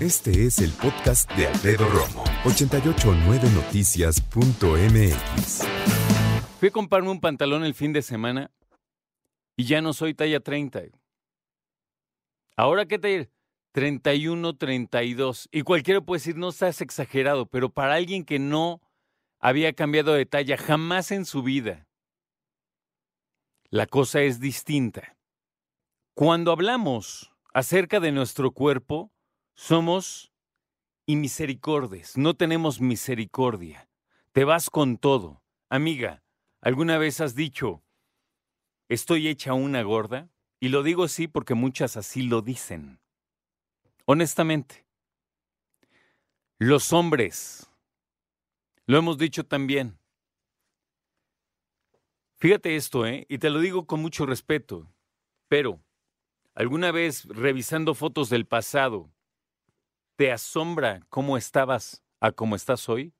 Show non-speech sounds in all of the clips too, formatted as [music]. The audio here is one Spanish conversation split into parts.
Este es el podcast de Alfredo Romo. 889noticias.mx. Fui a comprarme un pantalón el fin de semana y ya no soy talla 30. ¿Ahora qué talla? 31, 32. Y cualquiera puede decir, no estás exagerado, pero para alguien que no había cambiado de talla jamás en su vida, la cosa es distinta. Cuando hablamos acerca de nuestro cuerpo, somos inmisericordes, no tenemos misericordia. Te vas con todo. Amiga, ¿alguna vez has dicho, estoy hecha una gorda? Y lo digo así porque muchas así lo dicen. Honestamente, los hombres, lo hemos dicho también. Fíjate esto, ¿eh? Y te lo digo con mucho respeto, pero alguna vez revisando fotos del pasado, ¿te asombra cómo estabas a cómo estás hoy?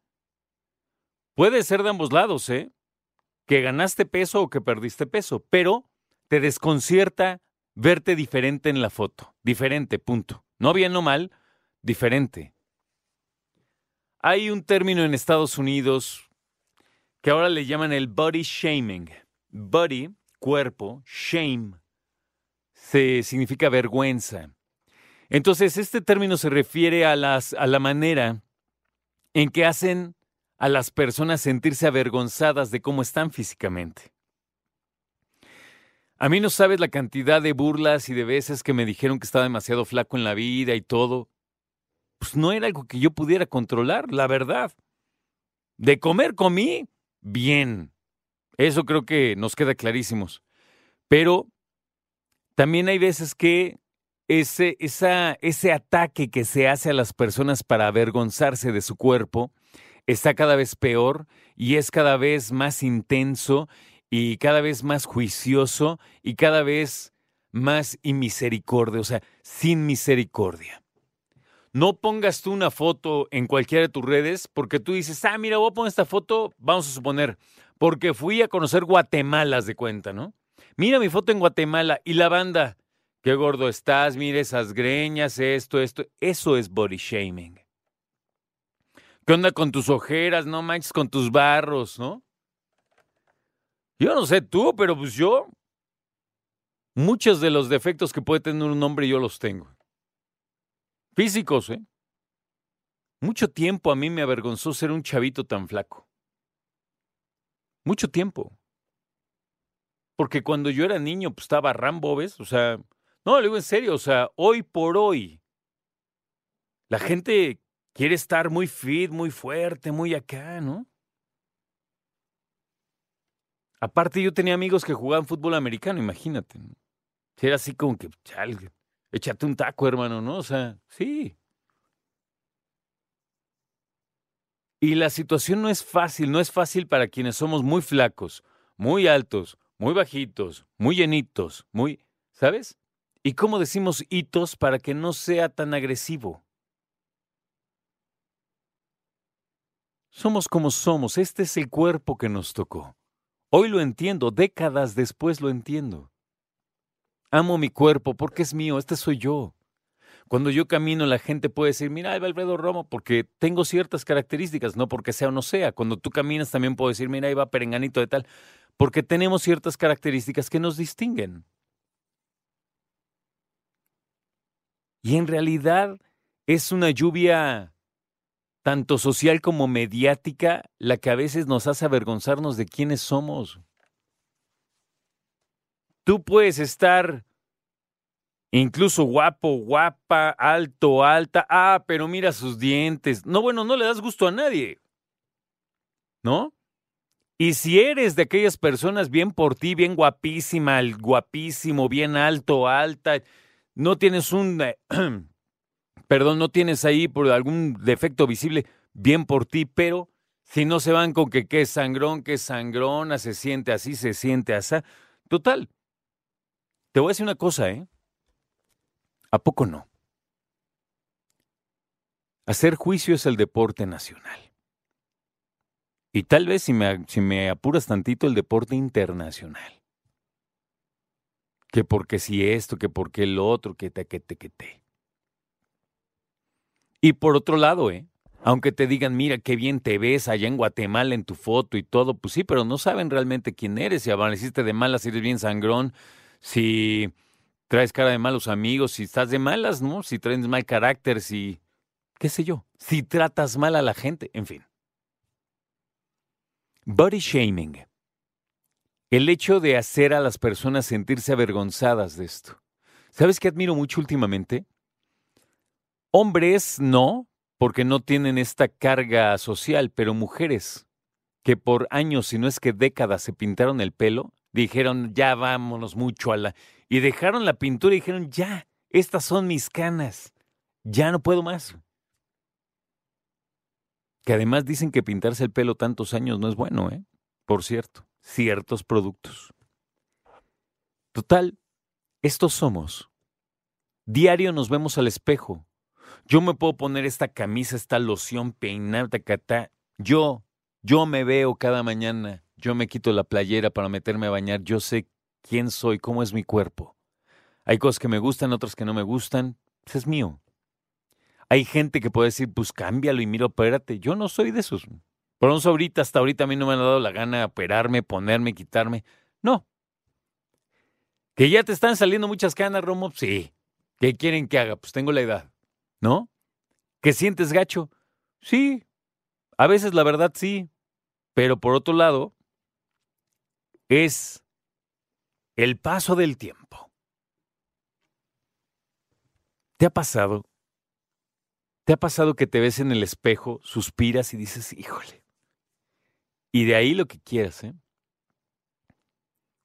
Puede ser de ambos lados, ¿eh? Que ganaste peso o que perdiste peso, pero te desconcierta verte diferente en la foto. Diferente, punto. No bien o mal, diferente. Hay un término en Estados Unidos que ahora le llaman el body shaming. Body, cuerpo, shame, se significa vergüenza. Entonces, este término se refiere a, las, a la manera en que hacen a las personas sentirse avergonzadas de cómo están físicamente. A mí no sabes la cantidad de burlas y de veces que me dijeron que estaba demasiado flaco en la vida y todo. Pues no era algo que yo pudiera controlar, la verdad. De comer comí bien. Eso creo que nos queda clarísimos. Pero también hay veces que ese, esa, ese ataque que se hace a las personas para avergonzarse de su cuerpo está cada vez peor y es cada vez más intenso y cada vez más juicioso y cada vez más inmisericordia, o sea, sin misericordia. No pongas tú una foto en cualquiera de tus redes porque tú dices, ah, mira, voy a poner esta foto, vamos a suponer, porque fui a conocer Guatemala, de cuenta, ¿no? Mira mi foto en Guatemala y la banda, qué gordo estás, mira esas greñas, esto, esto, eso es body shaming. ¿Qué onda con tus ojeras? No manches con tus barros, ¿no? Yo no sé tú, pero pues yo, muchos de los defectos que puede tener un hombre yo los tengo. Físicos, ¿eh? Mucho tiempo a mí me avergonzó ser un chavito tan flaco. Mucho tiempo. Porque cuando yo era niño, pues estaba Rambo, ¿ves? O sea, no, lo digo en serio, o sea, hoy por hoy, la gente quiere estar muy fit, muy fuerte, muy acá, ¿no? Aparte, yo tenía amigos que jugaban fútbol americano, imagínate. Era así como que, chale, échate un taco, hermano, ¿no? O sea, sí. Y la situación no es fácil, no es fácil para quienes somos muy flacos, muy altos, muy bajitos, muy llenitos, muy, ¿sabes? ¿Y cómo decimos hitos para que no sea tan agresivo? Somos como somos, este es el cuerpo que nos tocó. Hoy lo entiendo, décadas después lo entiendo. Amo mi cuerpo porque es mío, este soy yo. Cuando yo camino, la gente puede decir, mira, ahí va Alfredo Romo, porque tengo ciertas características, no porque sea o no sea. Cuando tú caminas, también puedo decir, mira, ahí va Perenganito de tal, porque tenemos ciertas características que nos distinguen. Y en realidad es una lluvia tanto social como mediática, la que a veces nos hace avergonzarnos de quiénes somos. Tú puedes estar incluso guapo, guapa, alto, alta, ah, pero mira sus dientes. No, bueno, no le das gusto a nadie. ¿No? Y si eres de aquellas personas bien por ti, bien guapísima, guapísimo, bien alto, alta, no tienes un, eh, [clears throat] perdón, no tienes ahí por algún defecto visible, bien por ti, pero si no se van con que qué sangrón, qué sangrona, se siente así, se siente así. Total. Te voy a decir una cosa, ¿eh? ¿A poco no? Hacer juicio es el deporte nacional. Y tal vez, si me, si me apuras tantito, el deporte internacional. Que porque si esto, que porque el otro, que te, que te, que te. Y por otro lado, ¿eh? Aunque te digan, mira qué bien te ves allá en Guatemala en tu foto y todo, pues sí, pero no saben realmente quién eres. Si amaneciste de malas, si eres bien sangrón, si traes cara de malos amigos, si estás de malas, ¿no? Si traes mal carácter, si, qué sé yo, si tratas mal a la gente, en fin. Body shaming. El hecho de hacer a las personas sentirse avergonzadas de esto. ¿Sabes qué admiro mucho últimamente? Hombres no, porque no tienen esta carga social, pero mujeres que por años, si no es que décadas, se pintaron el pelo, dijeron, ya vámonos mucho a la... Y dejaron la pintura y dijeron, ya, estas son mis canas, ya no puedo más. Que además dicen que pintarse el pelo tantos años no es bueno, ¿eh? Por cierto, ciertos productos. Total, estos somos. Diario nos vemos al espejo. Yo me puedo poner esta camisa, esta loción, peinar, tacatá. Yo, yo me veo cada mañana yo me quito la playera para meterme a bañar. Yo sé quién soy, cómo es mi cuerpo. Hay cosas que me gustan, otras que no me gustan. Eso es mío. Hay gente que puede decir, pues cámbialo y mira, opérate. Yo no soy de esos. Por eso ahorita, hasta ahorita a mí no me han dado la gana de operarme, ponerme, quitarme. No. ¿Que ya te están saliendo muchas canas, Romo? Sí. ¿Qué quieren que haga? Pues tengo la edad. ¿No? ¿Que sientes gacho? Sí. A veces la verdad sí. Pero por otro lado, es el paso del tiempo. ¿Te ha pasado? ¿Te ha pasado que te ves en el espejo, suspiras y dices, híjole? Y de ahí lo que quieras, ¿eh?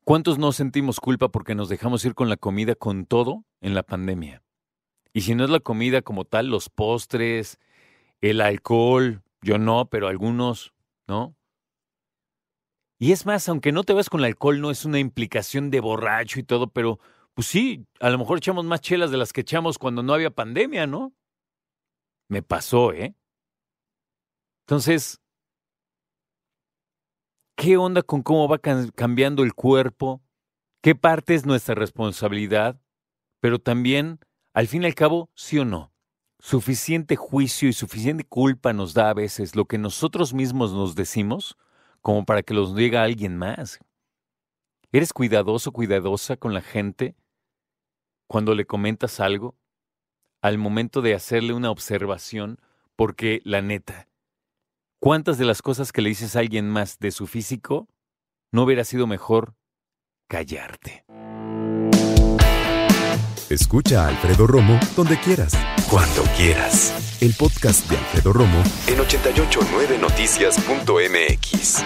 ¿Cuántos no sentimos culpa porque nos dejamos ir con la comida con todo en la pandemia? Y si no es la comida como tal, los postres, el alcohol, yo no, pero algunos, ¿no? Y es más, aunque no te vas con el alcohol, no es una implicación de borracho y todo, pero pues sí, a lo mejor echamos más chelas de las que echamos cuando no había pandemia, ¿no? Me pasó, ¿eh? Entonces, ¿qué onda con cómo va cambiando el cuerpo? ¿Qué parte es nuestra responsabilidad? Pero también, al fin y al cabo, sí o no. Suficiente juicio y suficiente culpa nos da a veces lo que nosotros mismos nos decimos como para que los diga alguien más. ¿Eres cuidadoso, cuidadosa con la gente cuando le comentas algo? Al momento de hacerle una observación, porque la neta, ¿cuántas de las cosas que le dices a alguien más de su físico no hubiera sido mejor callarte? Escucha a Alfredo Romo donde quieras, cuando quieras. El podcast de Alfredo Romo en 889noticias.mx.